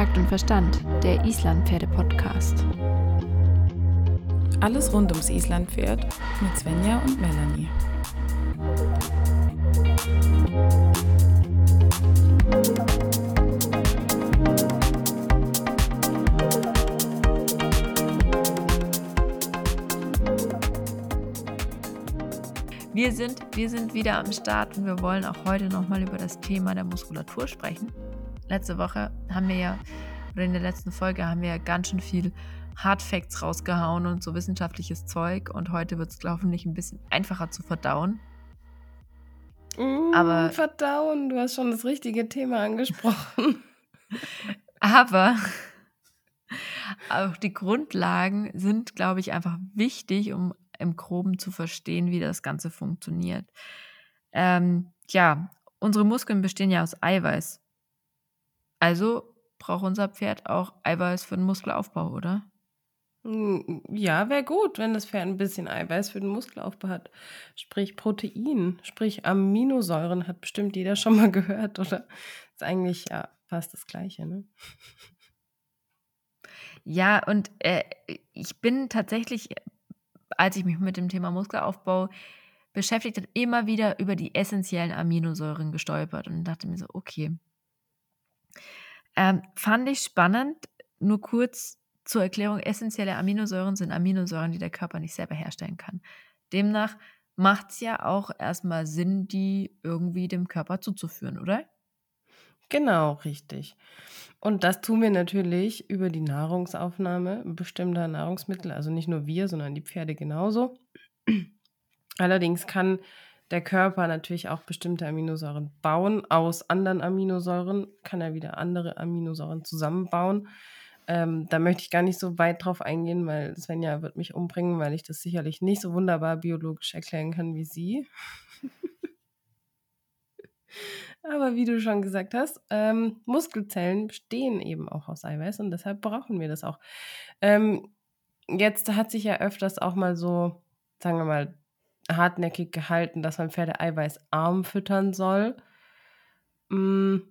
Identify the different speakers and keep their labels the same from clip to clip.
Speaker 1: Takt und Verstand, der Islandpferde-Podcast.
Speaker 2: Alles rund ums Islandpferd mit Svenja und Melanie.
Speaker 1: Wir sind, wir sind wieder am Start und wir wollen auch heute nochmal über das Thema der Muskulatur sprechen. Letzte Woche haben wir ja, oder in der letzten Folge haben wir ja ganz schön viel Hard Facts rausgehauen und so wissenschaftliches Zeug und heute wird es, glaube ich, ein bisschen einfacher zu verdauen.
Speaker 2: Mm, aber verdauen, du hast schon das richtige Thema angesprochen.
Speaker 1: aber auch die Grundlagen sind, glaube ich, einfach wichtig, um im Groben zu verstehen, wie das Ganze funktioniert. Ähm, ja, unsere Muskeln bestehen ja aus Eiweiß. Also braucht unser Pferd auch Eiweiß für den Muskelaufbau, oder?
Speaker 2: Ja, wäre gut, wenn das Pferd ein bisschen Eiweiß für den Muskelaufbau hat. Sprich Protein, sprich Aminosäuren, hat bestimmt jeder schon mal gehört, oder? Ist eigentlich ja fast das Gleiche, ne?
Speaker 1: Ja, und äh, ich bin tatsächlich als ich mich mit dem Thema Muskelaufbau beschäftigt habe, immer wieder über die essentiellen Aminosäuren gestolpert und dachte mir so, okay. Ähm, fand ich spannend, nur kurz zur Erklärung, essentielle Aminosäuren sind Aminosäuren, die der Körper nicht selber herstellen kann. Demnach macht es ja auch erstmal Sinn, die irgendwie dem Körper zuzuführen, oder?
Speaker 2: Genau, richtig. Und das tun wir natürlich über die Nahrungsaufnahme bestimmter Nahrungsmittel, also nicht nur wir, sondern die Pferde genauso. Allerdings kann der Körper natürlich auch bestimmte Aminosäuren bauen. Aus anderen Aminosäuren kann er wieder andere Aminosäuren zusammenbauen. Ähm, da möchte ich gar nicht so weit drauf eingehen, weil Svenja wird mich umbringen, weil ich das sicherlich nicht so wunderbar biologisch erklären kann wie sie. Aber wie du schon gesagt hast, ähm, Muskelzellen bestehen eben auch aus Eiweiß und deshalb brauchen wir das auch. Ähm, jetzt hat sich ja öfters auch mal so, sagen wir mal, hartnäckig gehalten, dass man Pferde eiweißarm füttern soll. Mhm.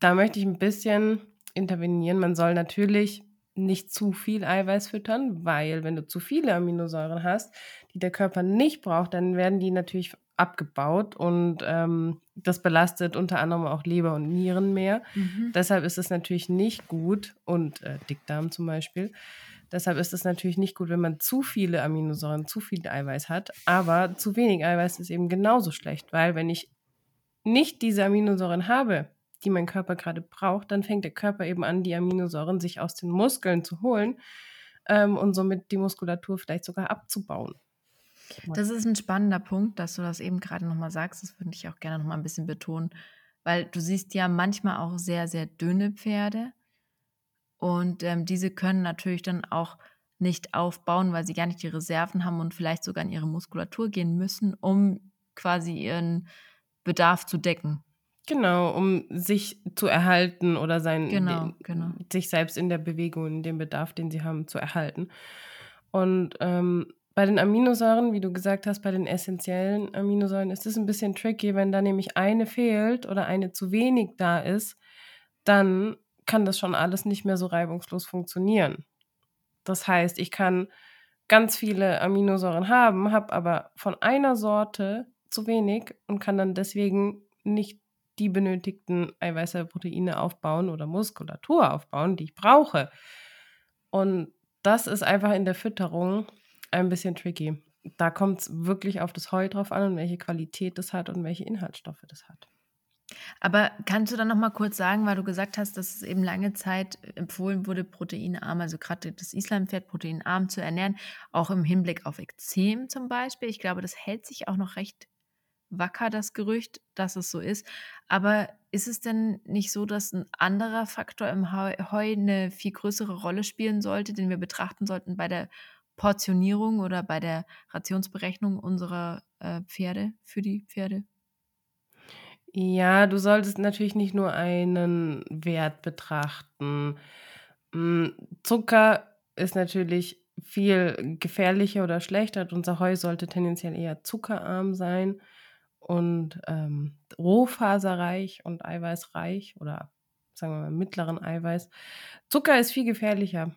Speaker 2: Da möchte ich ein bisschen intervenieren. Man soll natürlich nicht zu viel Eiweiß füttern, weil wenn du zu viele Aminosäuren hast, die der Körper nicht braucht, dann werden die natürlich abgebaut und ähm, das belastet unter anderem auch Leber und Nieren mehr. Mhm. Deshalb ist es natürlich nicht gut und äh, Dickdarm zum Beispiel. Deshalb ist es natürlich nicht gut, wenn man zu viele Aminosäuren, zu viel Eiweiß hat. Aber zu wenig Eiweiß ist eben genauso schlecht, weil wenn ich nicht diese Aminosäuren habe, die mein Körper gerade braucht, dann fängt der Körper eben an, die Aminosäuren sich aus den Muskeln zu holen ähm, und somit die Muskulatur vielleicht sogar abzubauen.
Speaker 1: Das ist ein spannender Punkt, dass du das eben gerade nochmal sagst. Das würde ich auch gerne nochmal ein bisschen betonen, weil du siehst ja manchmal auch sehr, sehr dünne Pferde und ähm, diese können natürlich dann auch nicht aufbauen, weil sie gar nicht die Reserven haben und vielleicht sogar in ihre Muskulatur gehen müssen, um quasi ihren Bedarf zu decken.
Speaker 2: Genau, um sich zu erhalten oder sein,
Speaker 1: genau, den, genau.
Speaker 2: sich selbst in der Bewegung, den Bedarf, den sie haben, zu erhalten. Und ähm, bei den Aminosäuren, wie du gesagt hast, bei den essentiellen Aminosäuren ist es ein bisschen tricky, wenn da nämlich eine fehlt oder eine zu wenig da ist, dann kann das schon alles nicht mehr so reibungslos funktionieren. Das heißt, ich kann ganz viele Aminosäuren haben, habe aber von einer Sorte zu wenig und kann dann deswegen nicht die benötigten Eiweiße, Proteine aufbauen oder Muskulatur aufbauen, die ich brauche. Und das ist einfach in der Fütterung ein bisschen tricky. Da kommt es wirklich auf das Heu drauf an und welche Qualität das hat und welche Inhaltsstoffe das hat.
Speaker 1: Aber kannst du dann noch mal kurz sagen, weil du gesagt hast, dass es eben lange Zeit empfohlen wurde, proteinarm, also gerade das Islampferd proteinarm zu ernähren, auch im Hinblick auf Ekzem zum Beispiel. Ich glaube, das hält sich auch noch recht wacker, das Gerücht, dass es so ist. Aber ist es denn nicht so, dass ein anderer Faktor im Heu eine viel größere Rolle spielen sollte, den wir betrachten sollten bei der Portionierung oder bei der Rationsberechnung unserer äh, Pferde für die Pferde?
Speaker 2: Ja, du solltest natürlich nicht nur einen Wert betrachten. Hm, Zucker ist natürlich viel gefährlicher oder schlechter. Unser Heu sollte tendenziell eher zuckerarm sein und ähm, rohfaserreich und eiweißreich oder sagen wir mal, mittleren Eiweiß. Zucker ist viel gefährlicher.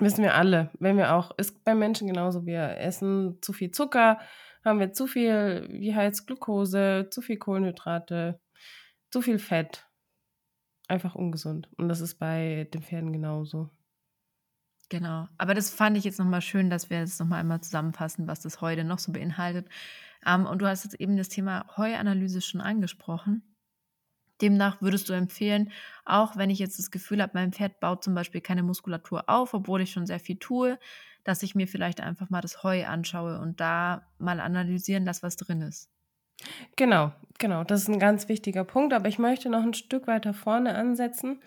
Speaker 2: Wissen wir alle. Wenn wir auch, ist bei Menschen genauso, wir essen zu viel Zucker, haben wir zu viel, wie heißt Glucose, zu viel Kohlenhydrate, zu viel Fett. Einfach ungesund. Und das ist bei den Pferden genauso.
Speaker 1: Genau. Aber das fand ich jetzt nochmal schön, dass wir jetzt nochmal einmal zusammenfassen, was das heute noch so beinhaltet. Ähm, und du hast jetzt eben das Thema Heuanalyse schon angesprochen. Demnach würdest du empfehlen, auch wenn ich jetzt das Gefühl habe, mein Pferd baut zum Beispiel keine Muskulatur auf, obwohl ich schon sehr viel tue, dass ich mir vielleicht einfach mal das Heu anschaue und da mal analysieren lasse, was drin ist.
Speaker 2: Genau, genau. Das ist ein ganz wichtiger Punkt, aber ich möchte noch ein Stück weiter vorne ansetzen.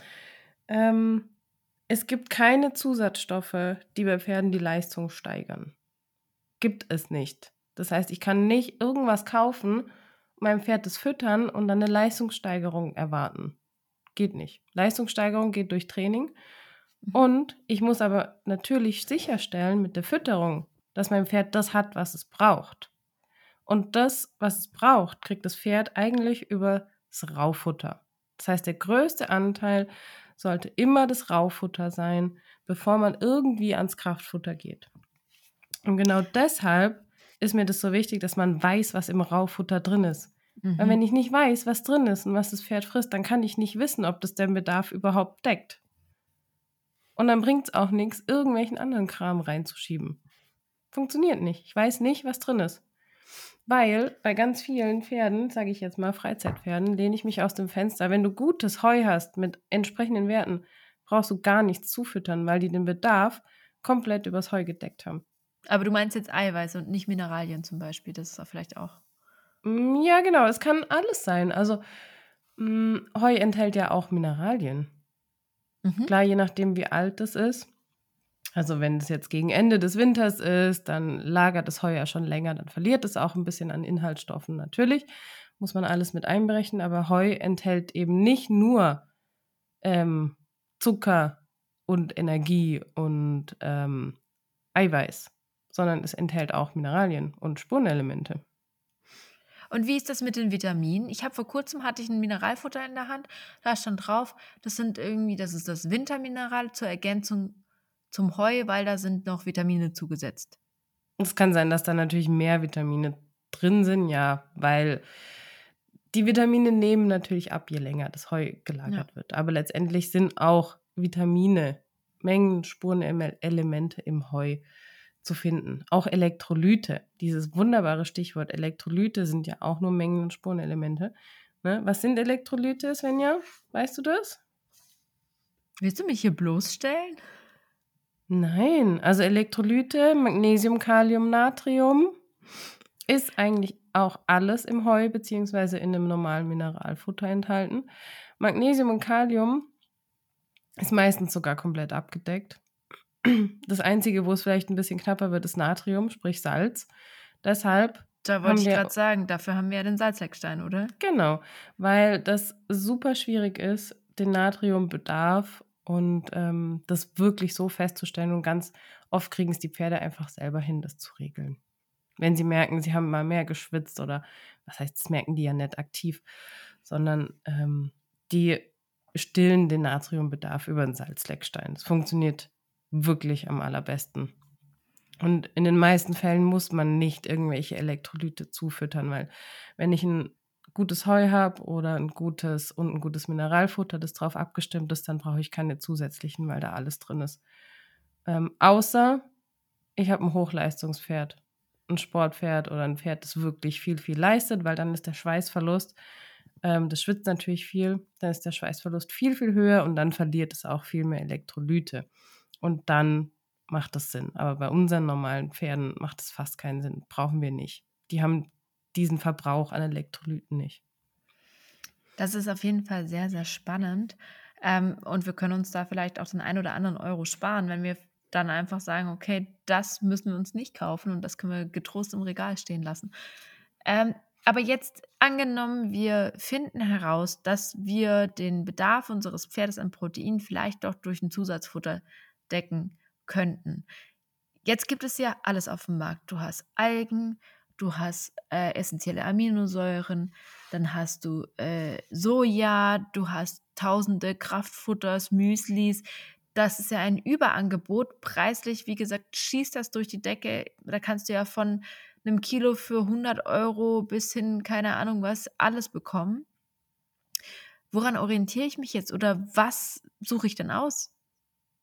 Speaker 2: Ähm, es gibt keine Zusatzstoffe, die bei Pferden die Leistung steigern. Gibt es nicht. Das heißt, ich kann nicht irgendwas kaufen, meinem Pferd das füttern und dann eine Leistungssteigerung erwarten. Geht nicht. Leistungssteigerung geht durch Training. Mhm. Und ich muss aber natürlich sicherstellen mit der Fütterung, dass mein Pferd das hat, was es braucht. Und das, was es braucht, kriegt das Pferd eigentlich über das Raufutter. Das heißt, der größte Anteil sollte immer das Raufutter sein, bevor man irgendwie ans Kraftfutter geht. Und genau deshalb ist mir das so wichtig, dass man weiß, was im Raufutter drin ist. Mhm. Weil wenn ich nicht weiß, was drin ist und was das Pferd frisst, dann kann ich nicht wissen, ob das den Bedarf überhaupt deckt. Und dann bringt es auch nichts, irgendwelchen anderen Kram reinzuschieben. Funktioniert nicht. Ich weiß nicht, was drin ist. Weil bei ganz vielen Pferden, sage ich jetzt mal Freizeitpferden, lehne ich mich aus dem Fenster. Wenn du gutes Heu hast mit entsprechenden Werten, brauchst du gar nichts zufüttern, weil die den Bedarf komplett übers Heu gedeckt haben.
Speaker 1: Aber du meinst jetzt Eiweiß und nicht Mineralien zum Beispiel, das ist vielleicht auch.
Speaker 2: Mm, ja, genau, es kann alles sein. Also mh, mm, Heu enthält ja auch Mineralien. Mhm. Klar, je nachdem, wie alt es ist. Also wenn es jetzt gegen Ende des Winters ist, dann lagert das Heu ja schon länger, dann verliert es auch ein bisschen an Inhaltsstoffen natürlich. Muss man alles mit einberechnen, aber Heu enthält eben nicht nur ähm, Zucker und Energie und ähm, Eiweiß sondern es enthält auch Mineralien und Spurenelemente.
Speaker 1: Und wie ist das mit den Vitaminen? Ich habe vor kurzem hatte ich ein Mineralfutter in der Hand, da stand drauf, das sind irgendwie, das ist das Wintermineral zur Ergänzung zum Heu, weil da sind noch Vitamine zugesetzt.
Speaker 2: Es kann sein, dass da natürlich mehr Vitamine drin sind, ja, weil die Vitamine nehmen natürlich ab, je länger das Heu gelagert ja. wird. Aber letztendlich sind auch Vitamine, Mengen, Spurenelemente im Heu zu finden. Auch Elektrolyte, dieses wunderbare Stichwort Elektrolyte sind ja auch nur Mengen- und Spurenelemente. Ne? Was sind Elektrolyte, Svenja? Weißt du das?
Speaker 1: Willst du mich hier bloßstellen?
Speaker 2: Nein, also Elektrolyte, Magnesium, Kalium, Natrium ist eigentlich auch alles im Heu bzw. in einem normalen Mineralfutter enthalten. Magnesium und Kalium ist meistens sogar komplett abgedeckt. Das Einzige, wo es vielleicht ein bisschen knapper wird, ist Natrium, sprich Salz. Deshalb.
Speaker 1: Da wollte ich gerade sagen, dafür haben wir ja den Salzheckstein, oder?
Speaker 2: Genau, weil das super schwierig ist, den Natriumbedarf und ähm, das wirklich so festzustellen. Und ganz oft kriegen es die Pferde einfach selber hin, das zu regeln. Wenn sie merken, sie haben mal mehr geschwitzt oder was heißt, das merken die ja nicht aktiv, sondern ähm, die stillen den Natriumbedarf über den Salzleckstein. Das funktioniert wirklich am allerbesten. Und in den meisten Fällen muss man nicht irgendwelche Elektrolyte zufüttern, weil wenn ich ein gutes Heu habe oder ein gutes und ein gutes Mineralfutter, das drauf abgestimmt ist, dann brauche ich keine zusätzlichen, weil da alles drin ist. Ähm, außer ich habe ein Hochleistungspferd, ein Sportpferd oder ein Pferd, das wirklich viel, viel leistet, weil dann ist der Schweißverlust, ähm, das schwitzt natürlich viel, dann ist der Schweißverlust viel, viel höher und dann verliert es auch viel mehr Elektrolyte. Und dann macht das Sinn. Aber bei unseren normalen Pferden macht es fast keinen Sinn. Brauchen wir nicht. Die haben diesen Verbrauch an Elektrolyten nicht.
Speaker 1: Das ist auf jeden Fall sehr, sehr spannend. Ähm, und wir können uns da vielleicht auch den ein oder anderen Euro sparen, wenn wir dann einfach sagen, okay, das müssen wir uns nicht kaufen und das können wir getrost im Regal stehen lassen. Ähm, aber jetzt angenommen, wir finden heraus, dass wir den Bedarf unseres Pferdes an Protein vielleicht doch durch ein Zusatzfutter decken könnten. Jetzt gibt es ja alles auf dem Markt. Du hast Algen, du hast äh, essentielle Aminosäuren, dann hast du äh, Soja, du hast tausende Kraftfutters, Müslis. Das ist ja ein Überangebot. Preislich, wie gesagt, schießt das durch die Decke. Da kannst du ja von einem Kilo für 100 Euro bis hin, keine Ahnung was, alles bekommen. Woran orientiere ich mich jetzt oder was suche ich denn aus?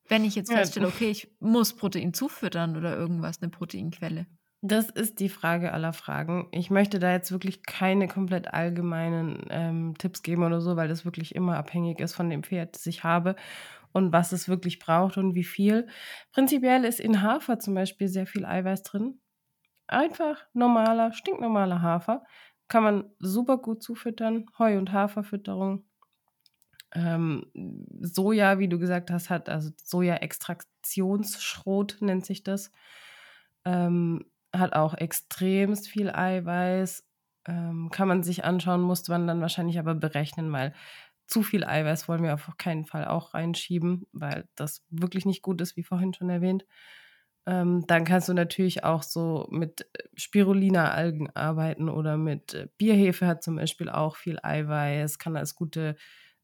Speaker 1: Wenn ich jetzt feststelle, okay, ich muss Protein zufüttern oder irgendwas, eine Proteinquelle.
Speaker 2: Das ist die Frage aller Fragen. Ich möchte da jetzt wirklich keine komplett allgemeinen ähm, Tipps geben oder so, weil das wirklich immer abhängig ist von dem Pferd, das ich habe und was es wirklich braucht und wie viel. Prinzipiell ist in Hafer zum Beispiel sehr viel Eiweiß drin. Einfach normaler, stinknormaler Hafer. Kann man super gut zufüttern. Heu- und Haferfütterung. Ähm, Soja, wie du gesagt hast, hat also Soja-Extraktionsschrot nennt sich das. Ähm, hat auch extremst viel Eiweiß. Ähm, kann man sich anschauen, muss man dann wahrscheinlich aber berechnen, weil zu viel Eiweiß wollen wir auf keinen Fall auch reinschieben, weil das wirklich nicht gut ist, wie vorhin schon erwähnt. Ähm, dann kannst du natürlich auch so mit äh, Spirulina-Algen arbeiten oder mit äh, Bierhefe hat zum Beispiel auch viel Eiweiß, kann als gute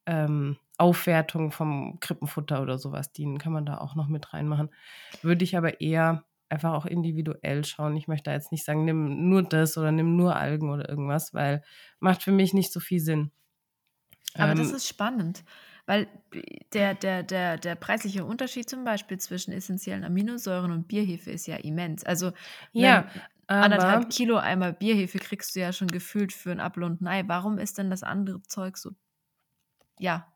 Speaker 2: ähm, Aufwertung vom Krippenfutter oder sowas dienen, kann man da auch noch mit reinmachen. Würde ich aber eher einfach auch individuell schauen. Ich möchte jetzt nicht sagen, nimm nur das oder nimm nur Algen oder irgendwas, weil macht für mich nicht so viel Sinn.
Speaker 1: Aber ähm, das ist spannend, weil der, der, der, der preisliche Unterschied zum Beispiel zwischen essentiellen Aminosäuren und Bierhefe ist ja immens. Also
Speaker 2: ja,
Speaker 1: anderthalb Kilo einmal Bierhefe kriegst du ja schon gefühlt für ein Apfel und Ei. Warum ist denn das andere Zeug so, ja,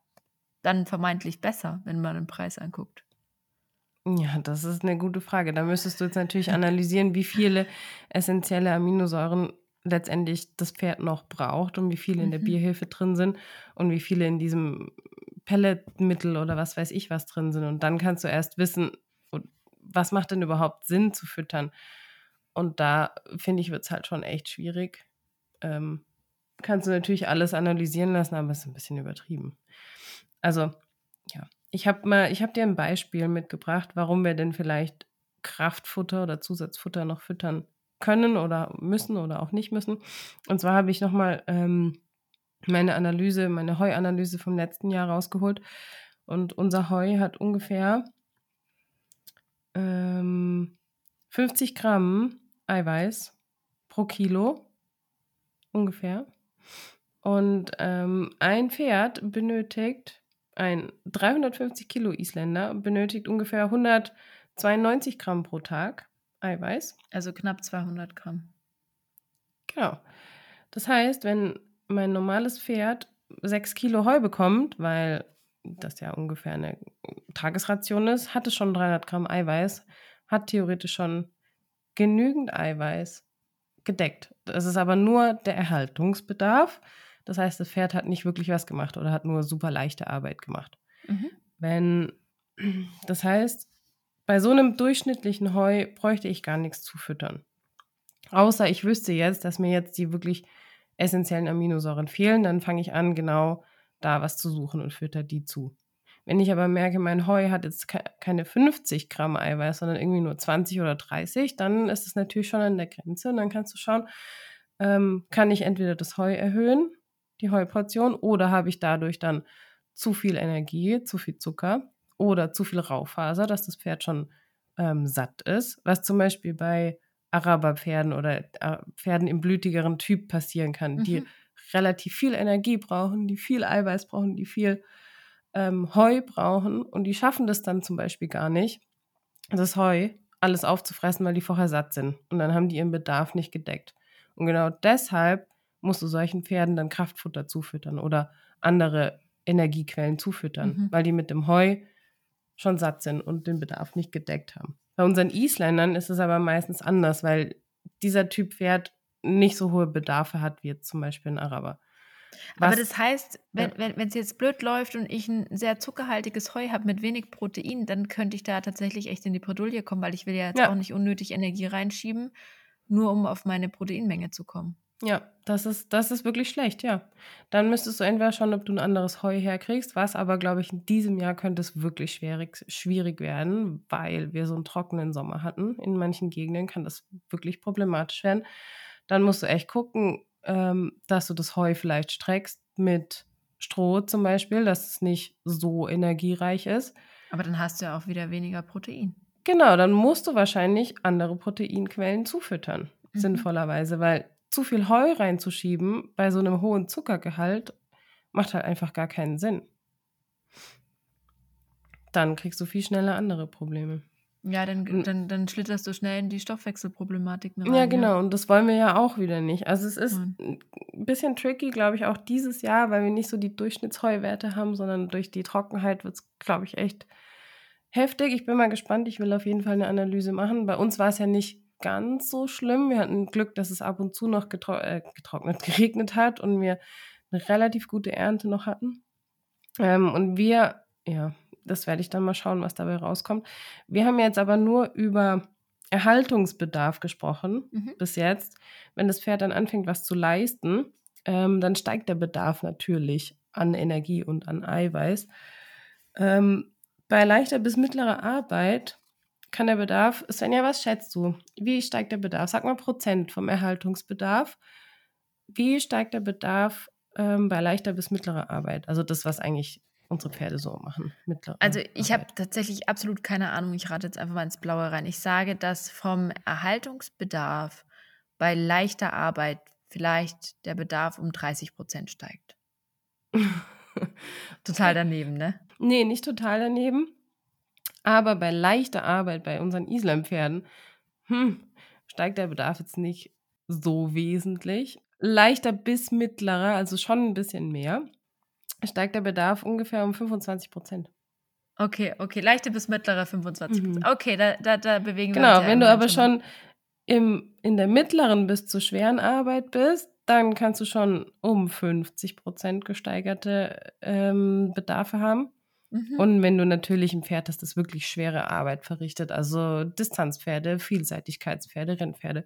Speaker 1: dann vermeintlich besser, wenn man den Preis anguckt?
Speaker 2: Ja, das ist eine gute Frage. Da müsstest du jetzt natürlich analysieren, wie viele essentielle Aminosäuren letztendlich das Pferd noch braucht und wie viele in der mhm. Bierhilfe drin sind und wie viele in diesem Pelletmittel oder was weiß ich was drin sind. Und dann kannst du erst wissen, was macht denn überhaupt Sinn zu füttern. Und da finde ich, wird es halt schon echt schwierig. Ähm, kannst du natürlich alles analysieren lassen, aber es ist ein bisschen übertrieben. Also, ja, ich habe mal, ich habe dir ein Beispiel mitgebracht, warum wir denn vielleicht Kraftfutter oder Zusatzfutter noch füttern können oder müssen oder auch nicht müssen. Und zwar habe ich nochmal ähm, meine Analyse, meine Heuanalyse vom letzten Jahr rausgeholt. Und unser Heu hat ungefähr ähm, 50 Gramm Eiweiß pro Kilo. Ungefähr. Und ähm, ein Pferd benötigt ein 350 Kilo Isländer benötigt ungefähr 192 Gramm pro Tag Eiweiß.
Speaker 1: Also knapp 200 Gramm.
Speaker 2: Genau. Das heißt, wenn mein normales Pferd 6 Kilo Heu bekommt, weil das ja ungefähr eine Tagesration ist, hat es schon 300 Gramm Eiweiß, hat theoretisch schon genügend Eiweiß gedeckt. Das ist aber nur der Erhaltungsbedarf. Das heißt, das Pferd hat nicht wirklich was gemacht oder hat nur super leichte Arbeit gemacht. Mhm. Wenn, das heißt, bei so einem durchschnittlichen Heu bräuchte ich gar nichts zu füttern. Außer ich wüsste jetzt, dass mir jetzt die wirklich essentiellen Aminosäuren fehlen, dann fange ich an, genau da was zu suchen und fütter die zu. Wenn ich aber merke, mein Heu hat jetzt keine 50 Gramm Eiweiß, sondern irgendwie nur 20 oder 30, dann ist es natürlich schon an der Grenze und dann kannst du schauen, ähm, kann ich entweder das Heu erhöhen die Heuportion, oder habe ich dadurch dann zu viel Energie, zu viel Zucker oder zu viel Raufaser, dass das Pferd schon ähm, satt ist, was zum Beispiel bei Araberpferden oder äh, Pferden im blütigeren Typ passieren kann, mhm. die relativ viel Energie brauchen, die viel Eiweiß brauchen, die viel ähm, Heu brauchen und die schaffen das dann zum Beispiel gar nicht, das Heu alles aufzufressen, weil die vorher satt sind und dann haben die ihren Bedarf nicht gedeckt. Und genau deshalb musst du solchen Pferden dann Kraftfutter zufüttern oder andere Energiequellen zufüttern, mhm. weil die mit dem Heu schon satt sind und den Bedarf nicht gedeckt haben. Bei unseren Isländern ist es aber meistens anders, weil dieser Typ Pferd nicht so hohe Bedarfe hat wie jetzt zum Beispiel ein Araber.
Speaker 1: Was, aber das heißt, wenn es ja. wenn, jetzt blöd läuft und ich ein sehr zuckerhaltiges Heu habe mit wenig Protein, dann könnte ich da tatsächlich echt in die Bredouille kommen, weil ich will ja jetzt ja. auch nicht unnötig Energie reinschieben, nur um auf meine Proteinmenge zu kommen.
Speaker 2: Ja, das ist, das ist wirklich schlecht, ja. Dann müsstest du entweder schauen, ob du ein anderes Heu herkriegst, was aber, glaube ich, in diesem Jahr könnte es wirklich schwierig, schwierig werden, weil wir so einen trockenen Sommer hatten. In manchen Gegenden kann das wirklich problematisch werden. dann musst du echt gucken, ähm, dass du das Heu vielleicht streckst mit Stroh zum Beispiel, dass es nicht so energiereich ist.
Speaker 1: Aber dann hast du ja auch wieder weniger Protein.
Speaker 2: Genau, dann musst du wahrscheinlich andere Proteinquellen zufüttern, mhm. sinnvollerweise, weil zu viel Heu reinzuschieben bei so einem hohen Zuckergehalt macht halt einfach gar keinen Sinn. Dann kriegst du viel schneller andere Probleme.
Speaker 1: Ja, dann, dann, dann schlitterst du schnell in die Stoffwechselproblematik
Speaker 2: rein. Ja, genau. Ja. Und das wollen wir ja auch wieder nicht. Also es ist Nein. ein bisschen tricky, glaube ich, auch dieses Jahr, weil wir nicht so die Durchschnittsheuwerte haben, sondern durch die Trockenheit wird es, glaube ich, echt heftig. Ich bin mal gespannt. Ich will auf jeden Fall eine Analyse machen. Bei uns war es ja nicht ganz so schlimm. Wir hatten Glück, dass es ab und zu noch getro äh, getrocknet, geregnet hat und wir eine relativ gute Ernte noch hatten. Ähm, und wir, ja, das werde ich dann mal schauen, was dabei rauskommt. Wir haben jetzt aber nur über Erhaltungsbedarf gesprochen mhm. bis jetzt. Wenn das Pferd dann anfängt, was zu leisten, ähm, dann steigt der Bedarf natürlich an Energie und an Eiweiß. Ähm, bei leichter bis mittlerer Arbeit kann der Bedarf, Svenja, was schätzt du? Wie steigt der Bedarf? Sag mal Prozent vom Erhaltungsbedarf. Wie steigt der Bedarf ähm, bei leichter bis mittlerer Arbeit? Also das, was eigentlich unsere Pferde so machen.
Speaker 1: also ich habe tatsächlich absolut keine Ahnung. Ich rate jetzt einfach mal ins Blaue rein. Ich sage, dass vom Erhaltungsbedarf bei leichter Arbeit vielleicht der Bedarf um 30 Prozent steigt. total daneben, ne?
Speaker 2: Nee, nicht total daneben. Aber bei leichter Arbeit bei unseren Islampferden hm, steigt der Bedarf jetzt nicht so wesentlich. Leichter bis mittlerer, also schon ein bisschen mehr steigt der Bedarf ungefähr um 25 Prozent.
Speaker 1: Okay, okay, leichte bis mittlere 25 Prozent. Mhm. Okay, da, da, da bewegen
Speaker 2: genau, wir uns. Genau, wenn du aber schon im, in der mittleren bis zur schweren Arbeit bist, dann kannst du schon um 50 Prozent gesteigerte ähm, Bedarfe haben. Mhm. Und wenn du natürlich ein Pferd hast, das wirklich schwere Arbeit verrichtet, also Distanzpferde, Vielseitigkeitspferde, Rennpferde,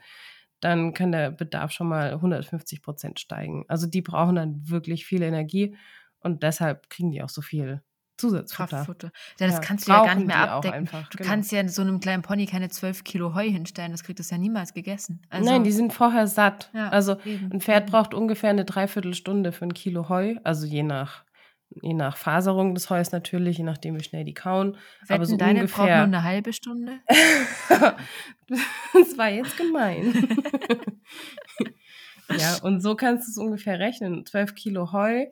Speaker 2: dann kann der Bedarf schon mal 150 Prozent steigen. Also die brauchen dann wirklich viel Energie und deshalb kriegen die auch so viel Zusatzfutter.
Speaker 1: Kraftfutter. Ja, das ja, kannst du ja gar nicht mehr abdecken. Einfach, du genau. kannst ja so einem kleinen Pony keine 12 Kilo Heu hinstellen. Das kriegt es ja niemals gegessen.
Speaker 2: Also, Nein, die sind vorher satt. Ja, also eben. ein Pferd braucht ungefähr eine Dreiviertelstunde für ein Kilo Heu. Also je nach, je nach Faserung des Heus natürlich, je nachdem, wie schnell die kauen.
Speaker 1: Wetten, Aber so deine ungefähr. braucht nur eine halbe Stunde?
Speaker 2: das war jetzt gemein. ja, und so kannst du es ungefähr rechnen. 12 Kilo Heu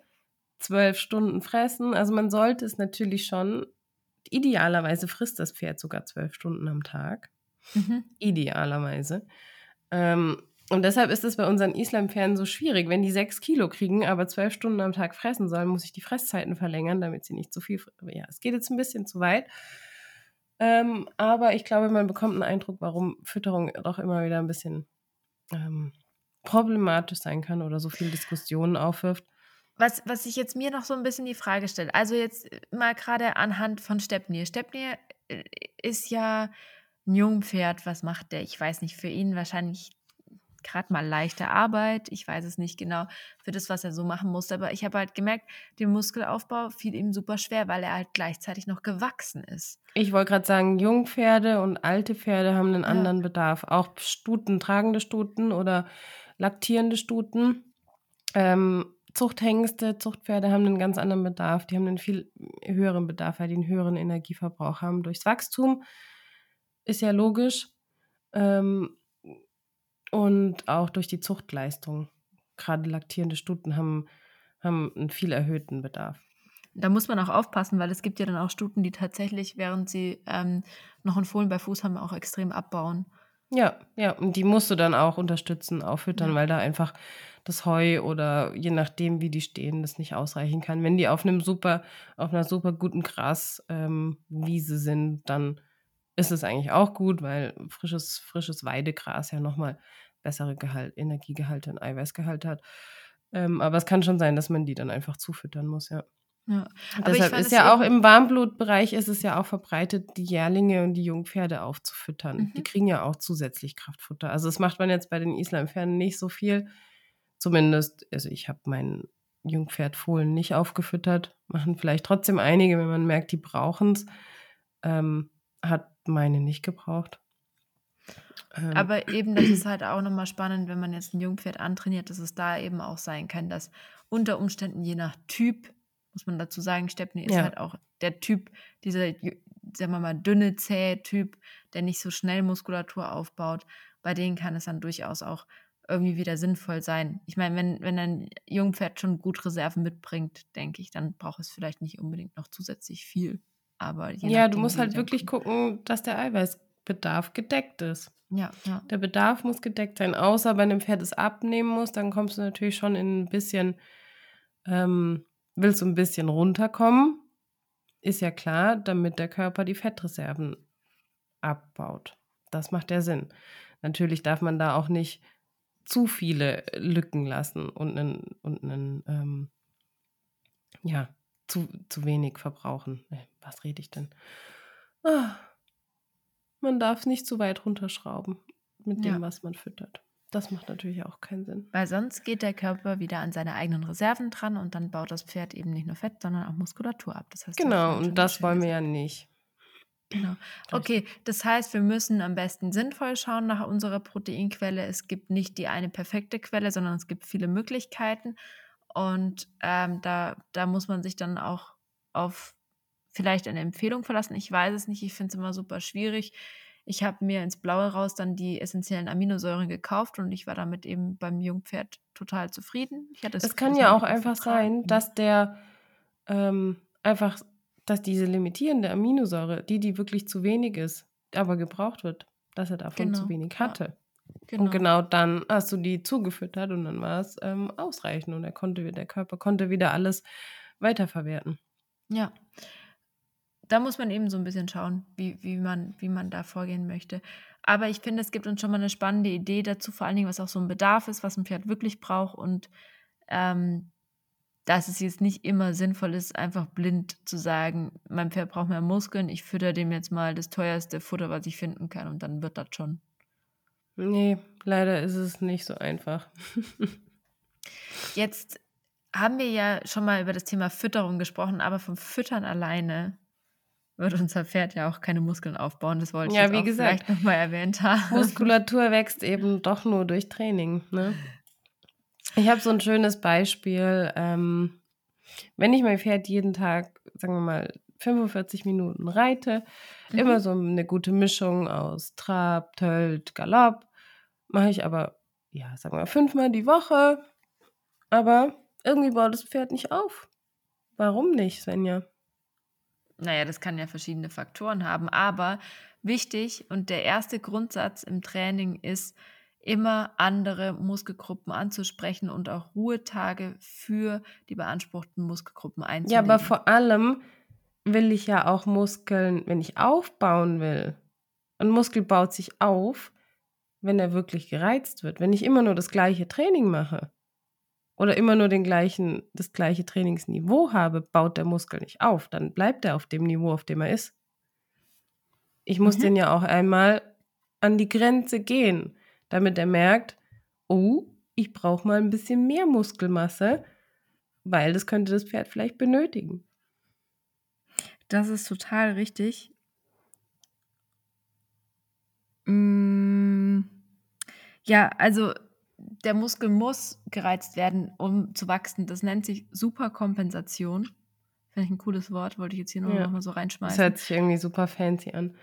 Speaker 2: zwölf Stunden fressen. Also man sollte es natürlich schon, idealerweise frisst das Pferd sogar zwölf Stunden am Tag. Mhm. Idealerweise. Ähm, und deshalb ist es bei unseren Islampferden so schwierig. Wenn die sechs Kilo kriegen, aber zwölf Stunden am Tag fressen sollen, muss ich die Fresszeiten verlängern, damit sie nicht zu viel. Ja, es geht jetzt ein bisschen zu weit. Ähm, aber ich glaube, man bekommt einen Eindruck, warum Fütterung doch immer wieder ein bisschen ähm, problematisch sein kann oder so viel Diskussionen aufwirft
Speaker 1: was, was ich jetzt mir noch so ein bisschen die Frage stelle, also jetzt mal gerade anhand von Stepnir. Stepnir äh, ist ja ein Jungpferd, was macht der? Ich weiß nicht, für ihn wahrscheinlich gerade mal leichte Arbeit. Ich weiß es nicht genau für das, was er so machen musste. Aber ich habe halt gemerkt, der Muskelaufbau fiel ihm super schwer, weil er halt gleichzeitig noch gewachsen ist.
Speaker 2: Ich wollte gerade sagen, Jungpferde und alte Pferde haben einen anderen ja. Bedarf. Auch Stuten, tragende Stuten oder laktierende Stuten. Ähm, Zuchthengste, Zuchtpferde haben einen ganz anderen Bedarf. Die haben einen viel höheren Bedarf, weil die einen höheren Energieverbrauch haben. Durchs Wachstum ist ja logisch. Ähm, und auch durch die Zuchtleistung. Gerade laktierende Stuten haben, haben einen viel erhöhten Bedarf.
Speaker 1: Da muss man auch aufpassen, weil es gibt ja dann auch Stuten, die tatsächlich, während sie ähm, noch einen Fohlen bei Fuß haben, auch extrem abbauen.
Speaker 2: Ja, ja, und die musst du dann auch unterstützen, auffüttern, ja. weil da einfach das Heu oder je nachdem, wie die stehen, das nicht ausreichen kann. Wenn die auf einem super, auf einer super guten Graswiese ähm, sind, dann ist es eigentlich auch gut, weil frisches, frisches Weidegras ja nochmal bessere Gehalt, Energiegehalte und Eiweißgehalte hat. Ähm, aber es kann schon sein, dass man die dann einfach zufüttern muss, ja. Ja. Deshalb ist ja auch im Warmblutbereich ist es ja auch verbreitet, die Jährlinge und die Jungpferde aufzufüttern. Mhm. Die kriegen ja auch zusätzlich Kraftfutter. Also das macht man jetzt bei den Islampferden nicht so viel. Zumindest, also ich habe mein Jungpferd Fohlen nicht aufgefüttert. Machen vielleicht trotzdem einige, wenn man merkt, die brauchen es. Ähm, hat meine nicht gebraucht. Ähm,
Speaker 1: Aber eben, das ist halt auch nochmal spannend, wenn man jetzt ein Jungpferd antrainiert, dass es da eben auch sein kann, dass unter Umständen je nach Typ, muss man dazu sagen, Stepney ist
Speaker 2: Ja.
Speaker 1: halt auch der Typ, dieser, sagen wir mal, dünne, zähe Typ, der nicht so schnell Muskulatur aufbaut. Bei denen kann es dann durchaus auch irgendwie wieder sinnvoll sein. Ich meine, wenn, wenn ein Jungpferd schon gut Reserven mitbringt, denke ich, dann braucht es vielleicht nicht unbedingt noch zusätzlich viel. Aber
Speaker 2: ja, du musst halt wirklich
Speaker 1: dann
Speaker 2: gucken, dass der Eiweißbedarf gedeckt ist.
Speaker 1: Ja, ja.
Speaker 2: Der Bedarf muss gedeckt sein, außer bei einem Pferd, das abnehmen muss, dann kommst du natürlich schon in ein bisschen, ähm, willst du ein bisschen runterkommen, ist ja klar, damit der Körper die Fettreserven abbaut. Das macht ja Sinn. Natürlich darf man da auch nicht zu viele Lücken lassen und einen, und einen ähm, ja, zu, zu wenig verbrauchen. Nee, was rede ich denn? Ah, man darf nicht zu weit runterschrauben mit dem,
Speaker 1: Ja.
Speaker 2: was man füttert. Das macht natürlich auch keinen Sinn.
Speaker 1: Weil sonst geht der Körper wieder an seine eigenen Reserven dran und dann baut das Pferd eben nicht nur Fett, sondern auch Muskulatur ab. Das heißt,
Speaker 2: Genau, und das wollen wir ja nicht.
Speaker 1: Genau. Okay, das heißt, wir müssen am besten sinnvoll schauen nach unserer Proteinquelle. Es gibt nicht die eine perfekte Quelle, sondern es gibt viele Möglichkeiten. Und ähm, da, da muss man sich dann auch auf vielleicht eine Empfehlung verlassen. Ich weiß es nicht, ich finde es immer super schwierig. Ich habe mir ins Blaue raus dann die essentiellen Aminosäuren gekauft und ich war damit eben beim Jungpferd total zufrieden. Ich hatte
Speaker 2: Es kann
Speaker 1: hat
Speaker 2: ja auch einfach sein, dass der ähm, einfach, dass diese limitierende Aminosäure, die, die wirklich zu wenig ist, aber gebraucht wird, dass er davon
Speaker 1: Genau,
Speaker 2: zu wenig
Speaker 1: ja.
Speaker 2: hatte. Und genau dann hast du die zugefüttert und dann war es ähm, ausreichend und er konnte, der Körper konnte wieder alles weiterverwerten.
Speaker 1: Ja. Da muss man eben so ein bisschen schauen, wie, wie, man, wie man da vorgehen möchte. Aber ich finde, es gibt uns schon mal eine spannende Idee dazu, vor allen Dingen, was auch so ein Bedarf ist, was ein Pferd wirklich braucht und ähm, dass es jetzt nicht immer sinnvoll ist, einfach blind zu sagen, mein Pferd braucht mehr Muskeln, ich fütter dem jetzt mal das teuerste Futter, was ich finden kann und dann wird das schon.
Speaker 2: Nee, leider ist es nicht so einfach.
Speaker 1: Jetzt haben wir ja schon mal über das Thema Fütterung gesprochen, aber vom Füttern alleine wird unser Pferd ja auch keine Muskeln aufbauen. Das wollte ich
Speaker 2: Ja, wie
Speaker 1: auch
Speaker 2: gesagt,
Speaker 1: vielleicht nochmal erwähnt haben.
Speaker 2: Muskulatur wächst eben doch nur durch Training. Ne? Ich habe so ein schönes Beispiel. Ähm, wenn ich mein Pferd jeden Tag, sagen wir mal, 45 Minuten reite,
Speaker 1: Mhm.
Speaker 2: immer so eine gute Mischung aus Trab, Tölt, Galopp, mache ich aber, ja, sagen wir mal, fünfmal die Woche. Aber irgendwie baut das Pferd nicht auf. Warum nicht, Svenja?
Speaker 1: Naja, das kann ja verschiedene Faktoren haben, aber wichtig und der erste Grundsatz im Training ist, immer andere Muskelgruppen anzusprechen und auch Ruhetage für die beanspruchten Muskelgruppen
Speaker 2: Ja,
Speaker 1: einzulegen.
Speaker 2: aber vor allem will ich ja auch Muskeln, wenn ich aufbauen will. Ein Muskel baut sich auf, wenn er wirklich gereizt wird. Wenn ich immer nur das gleiche Training mache oder immer nur den gleichen, das gleiche Trainingsniveau habe, baut der Muskel nicht auf. Dann bleibt er auf dem Niveau, auf dem er ist. Ich muss
Speaker 1: Mhm.
Speaker 2: den ja auch einmal an die Grenze gehen, damit er merkt, oh, ich brauche mal ein bisschen mehr Muskelmasse, weil das könnte das Pferd vielleicht benötigen.
Speaker 1: Das ist total richtig. Mm, Ja, also der Muskel muss gereizt werden, um zu wachsen. Das nennt sich Superkompensation. Finde ich ein cooles Wort, wollte ich jetzt hier nur
Speaker 2: Ja.
Speaker 1: noch mal so
Speaker 2: Das
Speaker 1: reinschmeißen.
Speaker 2: hört sich irgendwie super fancy an.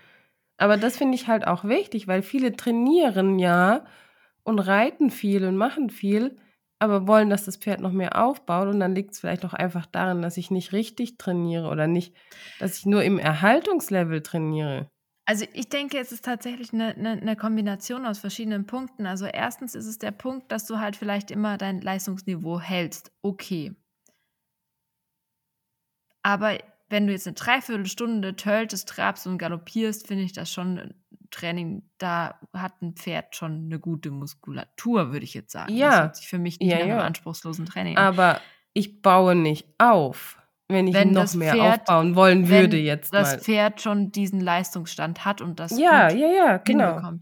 Speaker 2: Aber das finde ich halt auch wichtig, weil viele trainieren ja und reiten viel und machen viel, aber wollen, dass das Pferd noch mehr aufbaut. Und dann liegt es vielleicht auch einfach daran, dass ich nicht richtig trainiere oder nicht, dass ich nur im Erhaltungslevel trainiere.
Speaker 1: Also ich denke, es ist tatsächlich eine, eine, eine Kombination aus verschiedenen Punkten. Also erstens ist es der Punkt, dass du halt vielleicht immer dein Leistungsniveau hältst. Okay. Aber wenn du jetzt eine Dreiviertelstunde töltest, trabst und galoppierst, finde ich das schon ein Training, da hat ein Pferd schon eine gute Muskulatur, würde ich jetzt sagen.
Speaker 2: Ja.
Speaker 1: Das hört sich für mich nicht
Speaker 2: Ja,
Speaker 1: nach einem
Speaker 2: ja.
Speaker 1: anspruchslosen Training.
Speaker 2: Aber ich baue nicht auf, wenn ich
Speaker 1: Wenn
Speaker 2: noch mehr
Speaker 1: Pferd-
Speaker 2: aufbauen wollen würde jetzt
Speaker 1: das
Speaker 2: mal.
Speaker 1: Pferd schon diesen Leistungsstand hat und das
Speaker 2: Ja, ja, ja, genau. genau.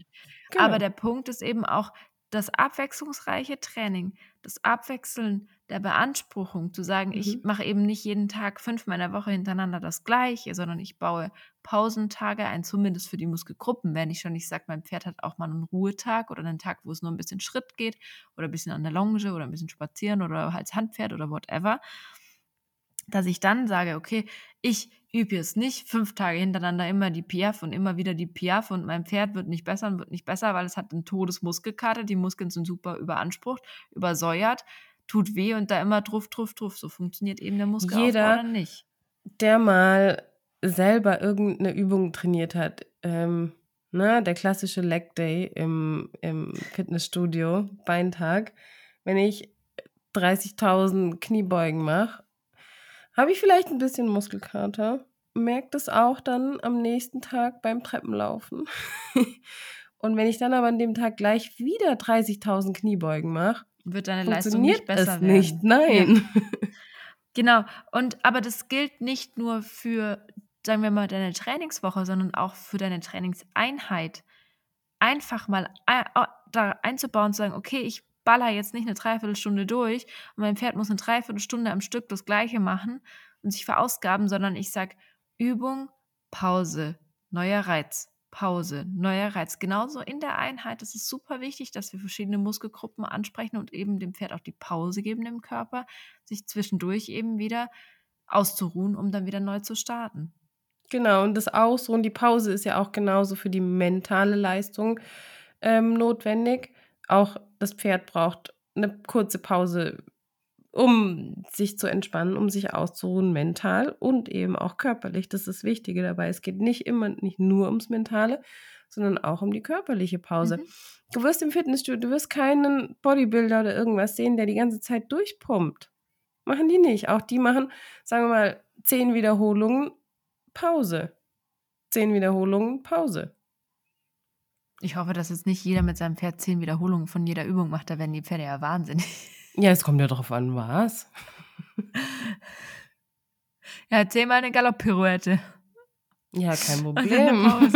Speaker 1: Aber der Punkt ist eben auch das abwechslungsreiche Training, das Abwechseln der Beanspruchung, zu sagen, mhm. ich mache eben nicht jeden Tag fünf meiner Woche hintereinander das Gleiche, sondern ich baue Pausentage ein, zumindest für die Muskelgruppen. Wenn ich schon nicht sage, mein Pferd hat auch mal einen Ruhetag oder einen Tag, wo es nur ein bisschen Schritt geht oder ein bisschen an der Longe oder ein bisschen spazieren oder als Handpferd oder whatever, dass ich dann sage, okay, ich übe jetzt nicht fünf Tage hintereinander immer die Piaf und immer wieder die Piaf und mein Pferd wird nicht besser und wird nicht besser, weil es hat einen Todesmuskelkater, die Muskeln sind super überansprucht, übersäuert, tut weh und da immer druff, druff, druff. So funktioniert eben der Muskelaufbau
Speaker 2: Jeder,
Speaker 1: nicht.
Speaker 2: der mal selber irgendeine Übung trainiert hat, ähm, ne, der klassische Leg Day im, im Fitnessstudio, Beintag, wenn ich 30.000 Kniebeugen mache habe ich vielleicht ein bisschen Muskelkater. Merkt es auch dann am nächsten Tag beim Treppenlaufen. Und wenn ich dann aber an dem Tag gleich wieder 30.000 Kniebeugen mache,
Speaker 1: wird deine Leistung nicht besser
Speaker 2: es werden. nicht, nein.
Speaker 1: Ja. Genau. Und aber das gilt nicht nur für, sagen wir mal, deine Trainingswoche, sondern auch für deine Trainingseinheit. Einfach mal da einzubauen und zu sagen, okay, ich baller jetzt nicht eine Dreiviertelstunde durch und mein Pferd muss eine Dreiviertelstunde am Stück das Gleiche machen und sich verausgaben, sondern ich sage Übung, Pause, neuer Reiz, Pause, neuer Reiz. Genauso in der Einheit ist es super wichtig, dass wir verschiedene Muskelgruppen ansprechen und eben dem Pferd auch die Pause geben im Körper, sich zwischendurch eben wieder auszuruhen, um dann wieder neu zu starten.
Speaker 2: Genau, und das Ausruhen, die Pause ist ja auch genauso für die mentale Leistung ähm, notwendig. Auch das Pferd braucht eine kurze Pause, um sich zu entspannen, um sich auszuruhen, mental und eben auch körperlich. Das ist das Wichtige dabei. Es geht nicht immer, nicht nur ums Mentale, sondern auch um die körperliche Pause. Mhm. Du wirst im Fitnessstudio, du wirst keinen Bodybuilder oder irgendwas sehen, der die ganze Zeit durchpumpt. Machen die nicht. Auch die machen, sagen wir mal, zehn Wiederholungen, Pause. Zehn Wiederholungen, Pause.
Speaker 1: Ich hoffe, dass jetzt nicht jeder mit seinem Pferd zehn Wiederholungen von jeder Übung macht, da werden die Pferde ja wahnsinnig.
Speaker 2: Ja, es kommt ja drauf an, was.
Speaker 1: ja, zehnmal eine Galopp-Pirouette.
Speaker 2: Ja, kein Problem.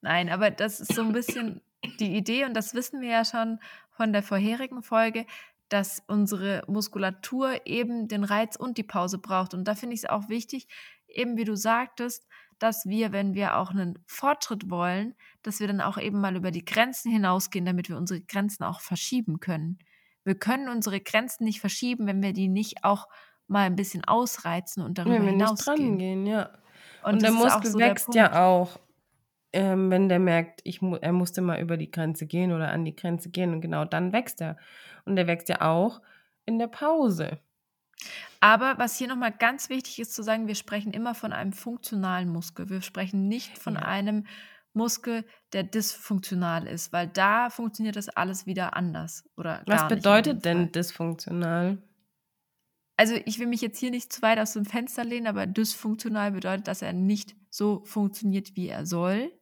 Speaker 1: Nein, aber das ist so ein bisschen die Idee und das wissen wir ja schon von der vorherigen Folge, dass unsere Muskulatur eben den Reiz und die Pause braucht. Und da finde ich es auch wichtig, eben wie du sagtest, dass wir, wenn wir auch einen Fortschritt wollen, dass wir dann auch eben mal über die Grenzen hinausgehen, damit wir unsere Grenzen auch verschieben können. Wir können unsere Grenzen nicht verschieben, wenn wir die nicht auch mal ein bisschen ausreizen und darüber wenn wir hinausgehen. Nicht dran
Speaker 2: gehen, ja. Und, und der Muskel so wächst der ja auch, ähm, wenn der merkt, ich mu er musste mal über die Grenze gehen oder an die Grenze gehen und genau dann wächst er. Und der wächst ja auch in der Pause.
Speaker 1: Aber was hier nochmal ganz wichtig ist zu sagen, wir sprechen immer von einem funktionalen Muskel. Wir sprechen nicht von ja. einem Muskel, der dysfunktional ist, weil da funktioniert das alles wieder anders. Oder
Speaker 2: was bedeutet denn dysfunktional?
Speaker 1: Also ich will mich jetzt hier nicht zu weit aus dem Fenster lehnen, aber dysfunktional bedeutet, dass er nicht so funktioniert, wie er soll.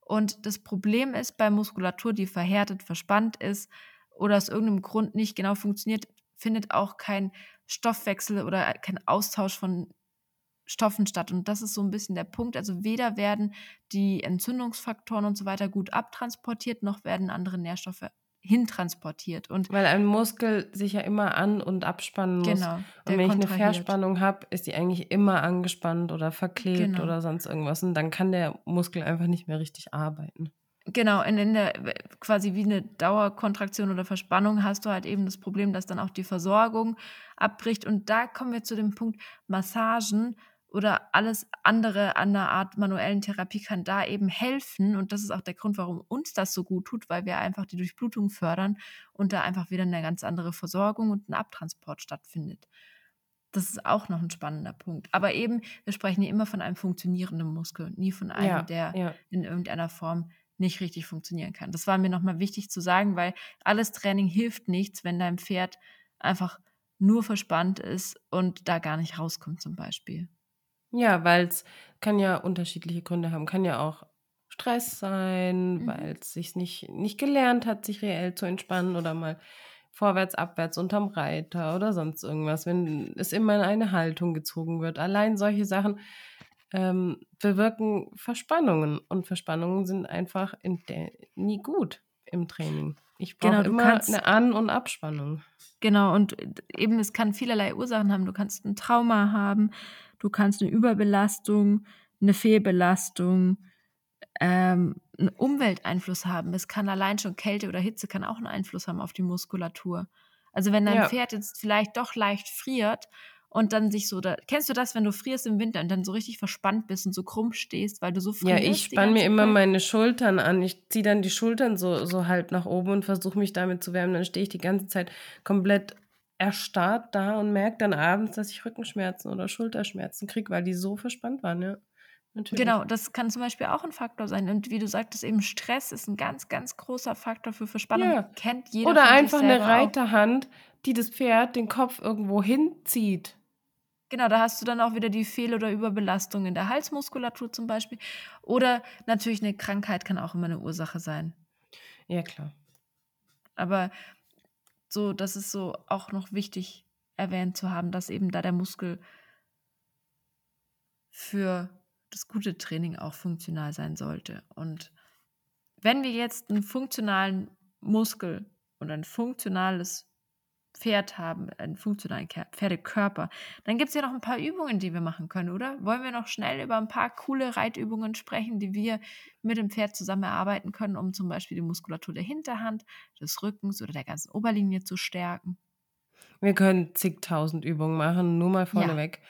Speaker 1: Und das Problem ist bei Muskulatur, die verhärtet, verspannt ist oder aus irgendeinem Grund nicht genau funktioniert, findet auch kein Stoffwechsel oder kein Austausch von Stoffen statt. Und das ist so ein bisschen der Punkt. Also weder werden die Entzündungsfaktoren und so weiter gut abtransportiert, noch werden andere Nährstoffe hintransportiert. Und
Speaker 2: Weil ein Muskel sich ja immer an- und abspannen muss. Genau. Und wenn ich eine Verspannung habe, ist die eigentlich immer angespannt oder verklebt genau. oder sonst irgendwas. Und dann kann der Muskel einfach nicht mehr richtig arbeiten.
Speaker 1: Genau, in, in der quasi wie eine Dauerkontraktion oder Verspannung hast du halt eben das Problem, dass dann auch die Versorgung abbricht. Und da kommen wir zu dem Punkt, Massagen oder alles andere an der Art manuellen Therapie kann da eben helfen. Und das ist auch der Grund, warum uns das so gut tut, weil wir einfach die Durchblutung fördern und da einfach wieder eine ganz andere Versorgung und ein Abtransport stattfindet. Das ist auch noch ein spannender Punkt. Aber eben, wir sprechen hier immer von einem funktionierenden Muskel, nie von einem, ja, der ja. in irgendeiner Form nicht richtig funktionieren kann. Das war mir nochmal wichtig zu sagen, weil alles Training hilft nichts, wenn dein Pferd einfach nur verspannt ist und da gar nicht rauskommt zum Beispiel.
Speaker 2: Ja, weil es kann ja unterschiedliche Gründe haben. Kann ja auch Stress sein, mhm. weil es sich nicht, nicht gelernt hat, sich reell zu entspannen oder mal vorwärts, abwärts unterm Reiter oder sonst irgendwas, wenn es immer in eine Haltung gezogen wird. Allein solche Sachen ähm, bewirken Verspannungen und Verspannungen sind einfach nie gut im Training. Ich brauche
Speaker 1: Genau,
Speaker 2: immer
Speaker 1: kannst
Speaker 2: eine An- und Abspannung.
Speaker 1: Genau, und eben, es kann vielerlei Ursachen haben. Du kannst ein Trauma haben, du kannst eine Überbelastung, eine Fehlbelastung, ähm, 'n Umwelteinfluss haben. Es kann allein schon Kälte oder Hitze kann auch einen Einfluss haben auf die Muskulatur. Also, wenn dein
Speaker 2: Ja.
Speaker 1: Pferd jetzt vielleicht doch leicht friert und dann sich so da kennst du das, wenn du frierst im Winter und dann so richtig verspannt bist und so krumm stehst, weil du so
Speaker 2: Ja,
Speaker 1: frierst
Speaker 2: ich
Speaker 1: die
Speaker 2: spanne mir immer
Speaker 1: Zeit?
Speaker 2: meine Schultern an. Ich ziehe dann die Schultern so so halb nach oben und versuche mich damit zu wärmen. Dann stehe ich die ganze Zeit komplett erstarrt da und merke dann abends, dass ich Rückenschmerzen oder Schulterschmerzen kriege, weil die so verspannt waren, ja. Natürlich.
Speaker 1: Genau, das kann zum Beispiel auch ein Faktor sein. Und wie du sagtest, eben Stress ist ein ganz, ganz großer Faktor für Verspannung.
Speaker 2: Ja.
Speaker 1: Kennt jeder
Speaker 2: Oder
Speaker 1: von sich
Speaker 2: einfach eine. Reiterhand, die das Pferd den Kopf irgendwo hinzieht.
Speaker 1: Genau, da hast du dann auch wieder die Fehl- oder Überbelastung in der Halsmuskulatur zum Beispiel. Oder natürlich eine Krankheit kann auch immer eine Ursache sein.
Speaker 2: Ja, klar.
Speaker 1: Aber so, das ist so auch noch wichtig erwähnt zu haben, dass eben da der Muskel für das gute Training auch funktional sein sollte. Und wenn wir jetzt einen funktionalen Muskel und ein funktionales Pferd haben, einen funktionalen Pferdekörper, dann gibt es ja noch ein paar Übungen, die wir machen können, oder? Wollen wir noch schnell über ein paar coole Reitübungen sprechen, die wir mit dem Pferd zusammen erarbeiten können, um zum Beispiel die Muskulatur der Hinterhand, des Rückens oder der ganzen Oberlinie zu stärken?
Speaker 2: Wir können zigtausend Übungen machen, nur mal
Speaker 1: Ja.
Speaker 2: vorneweg.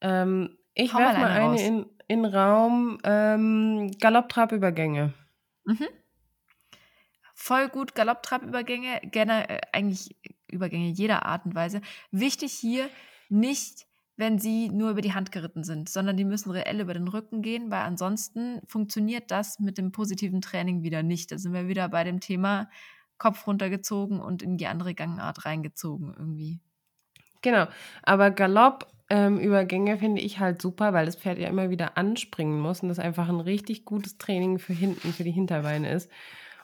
Speaker 2: Ähm, ich werfe mal
Speaker 1: eine
Speaker 2: eine in, in Raum. Ähm, Galopptrabübergänge.
Speaker 1: Mhm. Voll gut Galopptrabübergänge, gerne äh, eigentlich Übergänge jeder Art und Weise. Wichtig hier nicht, wenn sie nur über die Hand geritten sind, sondern die müssen reell über den Rücken gehen, weil ansonsten funktioniert das mit dem positiven Training wieder nicht. Da sind wir wieder bei dem Thema Kopf runtergezogen und in die andere Gangart reingezogen irgendwie.
Speaker 2: Genau. Aber Galoppübergänge finde ich halt super, weil das Pferd ja immer wieder anspringen muss und das einfach ein richtig gutes Training für hinten, für die Hinterbeine ist.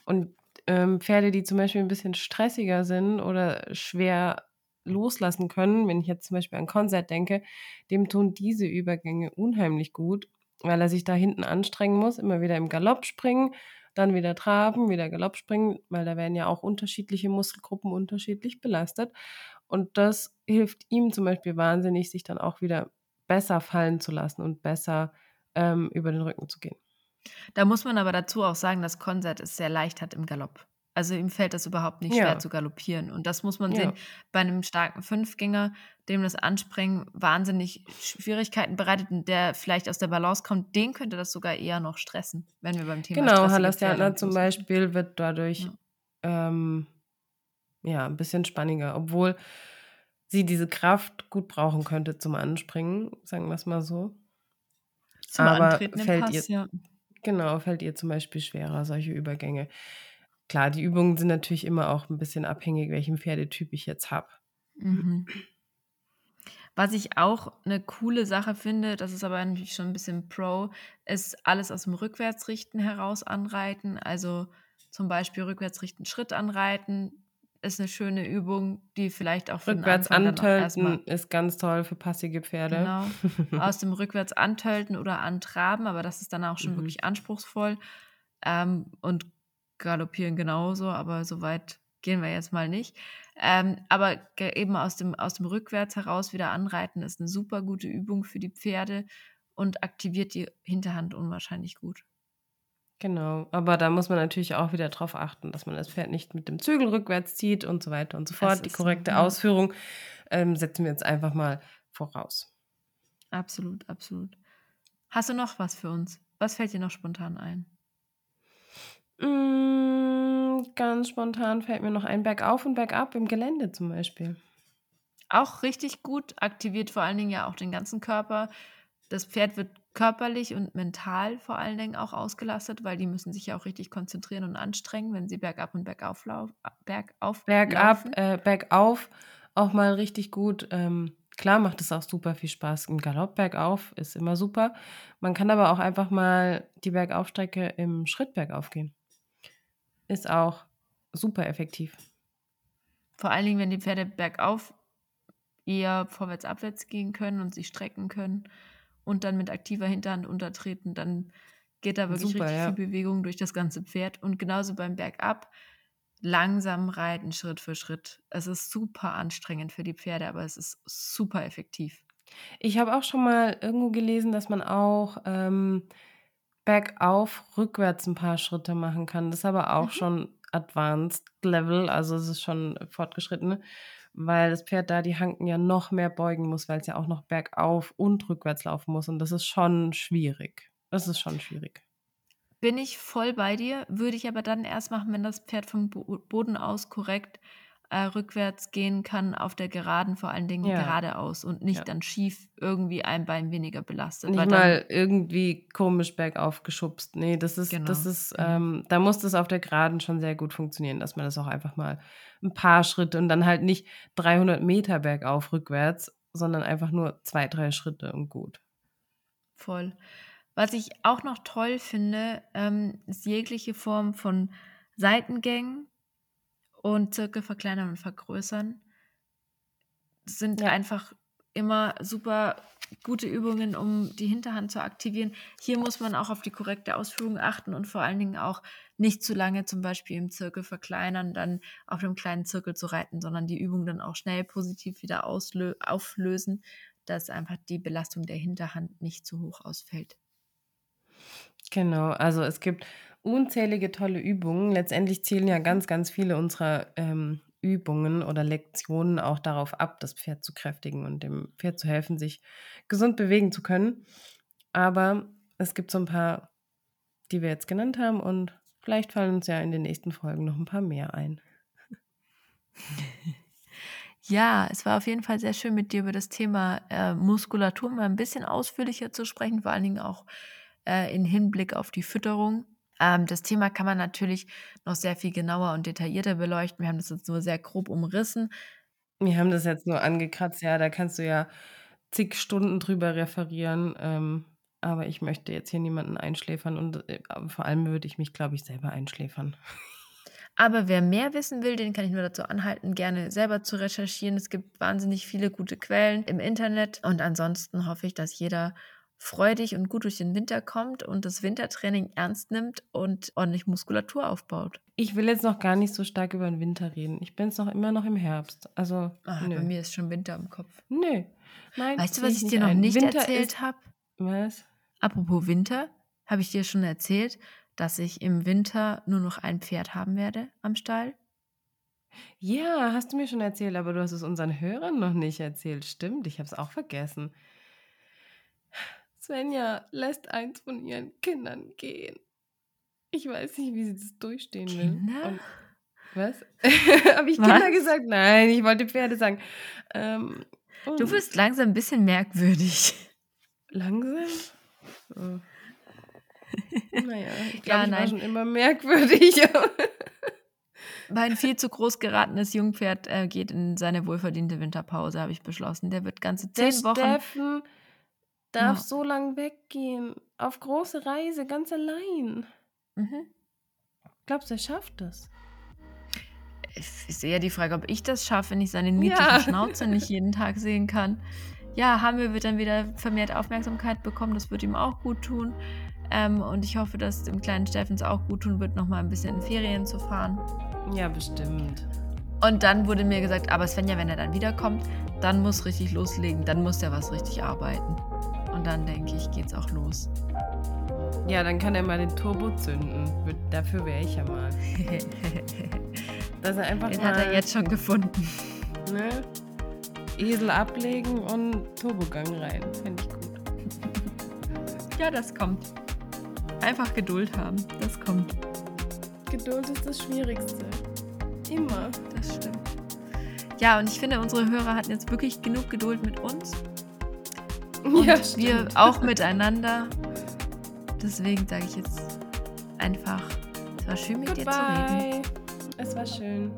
Speaker 2: Und ähm, Pferde, die zum Beispiel ein bisschen stressiger sind oder schwer loslassen können, wenn ich jetzt zum Beispiel an Konzert denke, dem tun diese Übergänge unheimlich gut, weil er sich da hinten anstrengen muss, immer wieder im Galopp springen, dann wieder traben, wieder Galopp springen, weil da werden ja auch unterschiedliche Muskelgruppen unterschiedlich belastet. Und das hilft ihm zum Beispiel wahnsinnig, sich dann auch wieder besser fallen zu lassen und besser ähm, über den Rücken zu gehen.
Speaker 1: Da muss man aber dazu auch sagen, dass Konzert es sehr leicht hat im Galopp. Also ihm fällt das überhaupt nicht schwer
Speaker 2: Ja.
Speaker 1: zu galoppieren. Und das muss man
Speaker 2: Ja.
Speaker 1: sehen. Bei einem starken Fünfgänger, dem das Anspringen wahnsinnig Schwierigkeiten bereitet und der vielleicht aus der Balance kommt, den könnte das sogar eher noch stressen, wenn wir beim Thema
Speaker 2: Genau, Halastiana zum. Beispiel wird dadurch
Speaker 1: Ja.
Speaker 2: ähm, ja ein bisschen spanniger, obwohl sie diese Kraft gut brauchen könnte zum Anspringen, sagen wir es mal so.
Speaker 1: Zum
Speaker 2: Aber
Speaker 1: Antreten im
Speaker 2: fällt
Speaker 1: Pass,
Speaker 2: ihr,
Speaker 1: ja.
Speaker 2: Genau, fällt ihr zum Beispiel schwerer, solche Übergänge. Klar, die Übungen sind natürlich immer auch ein bisschen abhängig, welchen Pferdetyp ich jetzt habe.
Speaker 1: Mhm. Was ich auch eine coole Sache finde, das ist aber natürlich schon ein bisschen Pro, ist alles aus dem Rückwärtsrichten heraus anreiten. Also zum Beispiel Rückwärtsrichten Schritt anreiten ist eine schöne Übung, die vielleicht auch für
Speaker 2: Rückwärts antölten ist ganz toll für passige Pferde.
Speaker 1: genau aus dem Rückwärts antölten oder antraben, aber das ist dann auch schon
Speaker 2: Mhm.
Speaker 1: wirklich anspruchsvoll. Ähm, und galoppieren genauso, aber so weit gehen wir jetzt mal nicht. Ähm, aber eben aus dem, aus dem Rückwärts heraus wieder anreiten ist eine super gute Übung für die Pferde und aktiviert die Hinterhand unwahrscheinlich gut.
Speaker 2: Genau, aber da muss man natürlich auch wieder darauf achten, dass man das Pferd nicht mit dem Zügel rückwärts zieht und so weiter und so fort. Die
Speaker 1: ist
Speaker 2: korrekte
Speaker 1: ja.
Speaker 2: Ausführung ähm, setzen wir jetzt einfach mal voraus.
Speaker 1: Absolut, absolut. Hast du noch was für uns? Was fällt dir noch spontan ein?
Speaker 2: Mm, ganz spontan fällt mir noch ein Bergauf und Bergab im Gelände zum Beispiel.
Speaker 1: Auch richtig gut, aktiviert vor allen Dingen ja auch den ganzen Körper. Das Pferd wird körperlich und mental vor allen Dingen auch ausgelastet, weil die müssen sich ja auch richtig konzentrieren und anstrengen, wenn sie bergab und bergauf, lau bergauf
Speaker 2: Bergab,
Speaker 1: laufen.
Speaker 2: äh, bergauf auch mal richtig gut. Ähm, klar macht es auch super viel Spaß. Im Galopp bergauf ist immer super. Man kann aber auch einfach mal die Bergaufstrecke im Schritt bergauf gehen. Ist auch super effektiv.
Speaker 1: Vor allen Dingen, wenn die Pferde bergauf eher vorwärts, abwärts gehen können und sich strecken können und dann mit aktiver Hinterhand untertreten, dann geht da wirklich
Speaker 2: Super,
Speaker 1: richtig
Speaker 2: ja.
Speaker 1: viel Bewegung durch das ganze Pferd. Und genauso beim Bergab langsam reiten, Schritt für Schritt. Es ist super anstrengend für die Pferde, aber es ist super effektiv.
Speaker 2: Ich habe auch schon mal irgendwo gelesen, dass man auch ähm, bergauf rückwärts ein paar Schritte machen kann. Das ist aber auch mhm. schon Advanced Level, also es ist schon fortgeschritten, weil das Pferd da die Hanken ja noch mehr beugen muss, weil es ja auch noch bergauf und rückwärts laufen muss und das ist schon schwierig. Das ist schon schwierig.
Speaker 1: Bin ich voll bei dir, würde ich aber dann erst machen, wenn das Pferd vom Boden aus korrekt äh, rückwärts gehen kann auf der Geraden, vor allen Dingen Ja. geradeaus und nicht Ja. dann schief irgendwie ein Bein weniger belastet,
Speaker 2: Nicht mal irgendwie komisch bergauf geschubst. Ne, das ist das genau, ist, genau. ähm da muss das auf der Geraden schon sehr gut funktionieren, dass man das auch einfach mal ein paar Schritte und dann halt nicht 300 Meter bergauf rückwärts, sondern einfach nur zwei, drei Schritte und gut.
Speaker 1: Voll. Was ich auch noch toll finde, ähm, ist jegliche Form von Seitengängen und Zirkel verkleinern und vergrößern. Sind ja. einfach immer super gute Übungen, um die Hinterhand zu aktivieren. Hier muss man auch auf die korrekte Ausführung achten und vor allen Dingen auch nicht zu lange zum Beispiel im Zirkel verkleinern, dann auf dem kleinen Zirkel zu reiten, sondern die Übung dann auch schnell positiv wieder auflösen, dass einfach die Belastung der Hinterhand nicht zu hoch ausfällt.
Speaker 2: Genau, also es gibt unzählige tolle Übungen. Letztendlich zielen ja ganz, ganz viele unserer ähm, Übungen oder Lektionen auch darauf ab, das Pferd zu kräftigen und dem Pferd zu helfen, sich gesund bewegen zu können. Aber es gibt so ein paar, die wir jetzt genannt haben und vielleicht fallen uns ja in den nächsten Folgen noch ein paar mehr ein.
Speaker 1: Ja, es war auf jeden Fall sehr schön, mit dir über das Thema äh, Muskulatur mal ein bisschen ausführlicher zu sprechen, vor allen Dingen auch äh, in Hinblick auf die Fütterung. Ähm, das Thema kann man natürlich noch sehr viel genauer und detaillierter beleuchten. Wir haben das jetzt nur sehr grob umrissen.
Speaker 2: Wir haben das jetzt nur angekratzt, ja, da kannst du ja zig Stunden drüber referieren. Ähm, aber ich möchte jetzt hier niemanden einschläfern und äh, vor allem würde ich mich, glaube ich, selber einschläfern.
Speaker 1: Aber wer mehr wissen will, den kann ich nur dazu anhalten, gerne selber zu recherchieren. Es gibt wahnsinnig viele gute Quellen im Internet und ansonsten hoffe ich, dass jeder freudig und gut durch den Winter kommt und das Wintertraining ernst nimmt und ordentlich Muskulatur aufbaut.
Speaker 2: Ich will jetzt noch gar nicht so stark über den Winter reden. Ich bin jetzt noch immer noch im Herbst. Also
Speaker 1: Ach, bei mir ist schon Winter im Kopf.
Speaker 2: Nö.
Speaker 1: Nein, weißt du, was ich dir noch ein. nicht Winter erzählt habe?
Speaker 2: Was?
Speaker 1: Apropos Winter, habe ich dir schon erzählt, dass ich im Winter nur noch ein Pferd haben werde am Stall?
Speaker 2: Ja, hast du mir schon erzählt, aber du hast es unseren Hörern noch nicht erzählt. Stimmt, ich habe es auch vergessen. Svenja lässt eins von ihren Kindern gehen. Ich weiß nicht, wie sie das durchstehen will.
Speaker 1: Kinder? Und,
Speaker 2: was? Habe ich was? Kinder gesagt? Nein, ich wollte Pferde sagen. Ähm,
Speaker 1: du wirst langsam ein bisschen merkwürdig.
Speaker 2: Langsam? Oh. Naja, ich glaube, ja, ich war schon immer merkwürdig.
Speaker 1: mein viel zu groß geratenes Jungpferd äh, geht in seine wohlverdiente Winterpause, habe ich beschlossen. Der wird ganze zehn Der Wochen.
Speaker 2: Steffen darf ja. so lang weggehen. Auf große Reise, ganz allein. Mhm. Glaubst du, er schafft das?
Speaker 1: Es ist eher die Frage, ob ich das schaffe, wenn ich seine niedliche ja. Schnauze nicht jeden Tag sehen kann. Ja, Hamel wird dann wieder vermehrt Aufmerksamkeit bekommen. Das wird ihm auch gut tun. Ähm, und ich hoffe, dass es dem kleinen Steffens auch gut tun wird, nochmal ein bisschen in Ferien zu fahren.
Speaker 2: Ja, bestimmt.
Speaker 1: Und dann wurde mir gesagt, aber Svenja, wenn er dann wiederkommt, dann muss richtig loslegen, dann muss er was richtig arbeiten. Und dann denke ich, geht's auch los.
Speaker 2: Ja, dann kann er mal den Turbo zünden. Dafür wäre ich ja mal.
Speaker 1: Dass er einfach den mal, hat er jetzt schon gefunden.
Speaker 2: Ne? Esel ablegen und Turbogang rein. Fände ich gut.
Speaker 1: ja, das kommt. Einfach Geduld haben. Das kommt.
Speaker 2: Geduld ist das Schwierigste. Immer.
Speaker 1: Das stimmt. Ja, und ich finde, unsere Hörer hatten jetzt wirklich genug Geduld mit uns. Und ja, wir auch miteinander. Deswegen sage ich jetzt einfach, es war schön mit Goodbye. dir zu reden.
Speaker 2: Es war schön.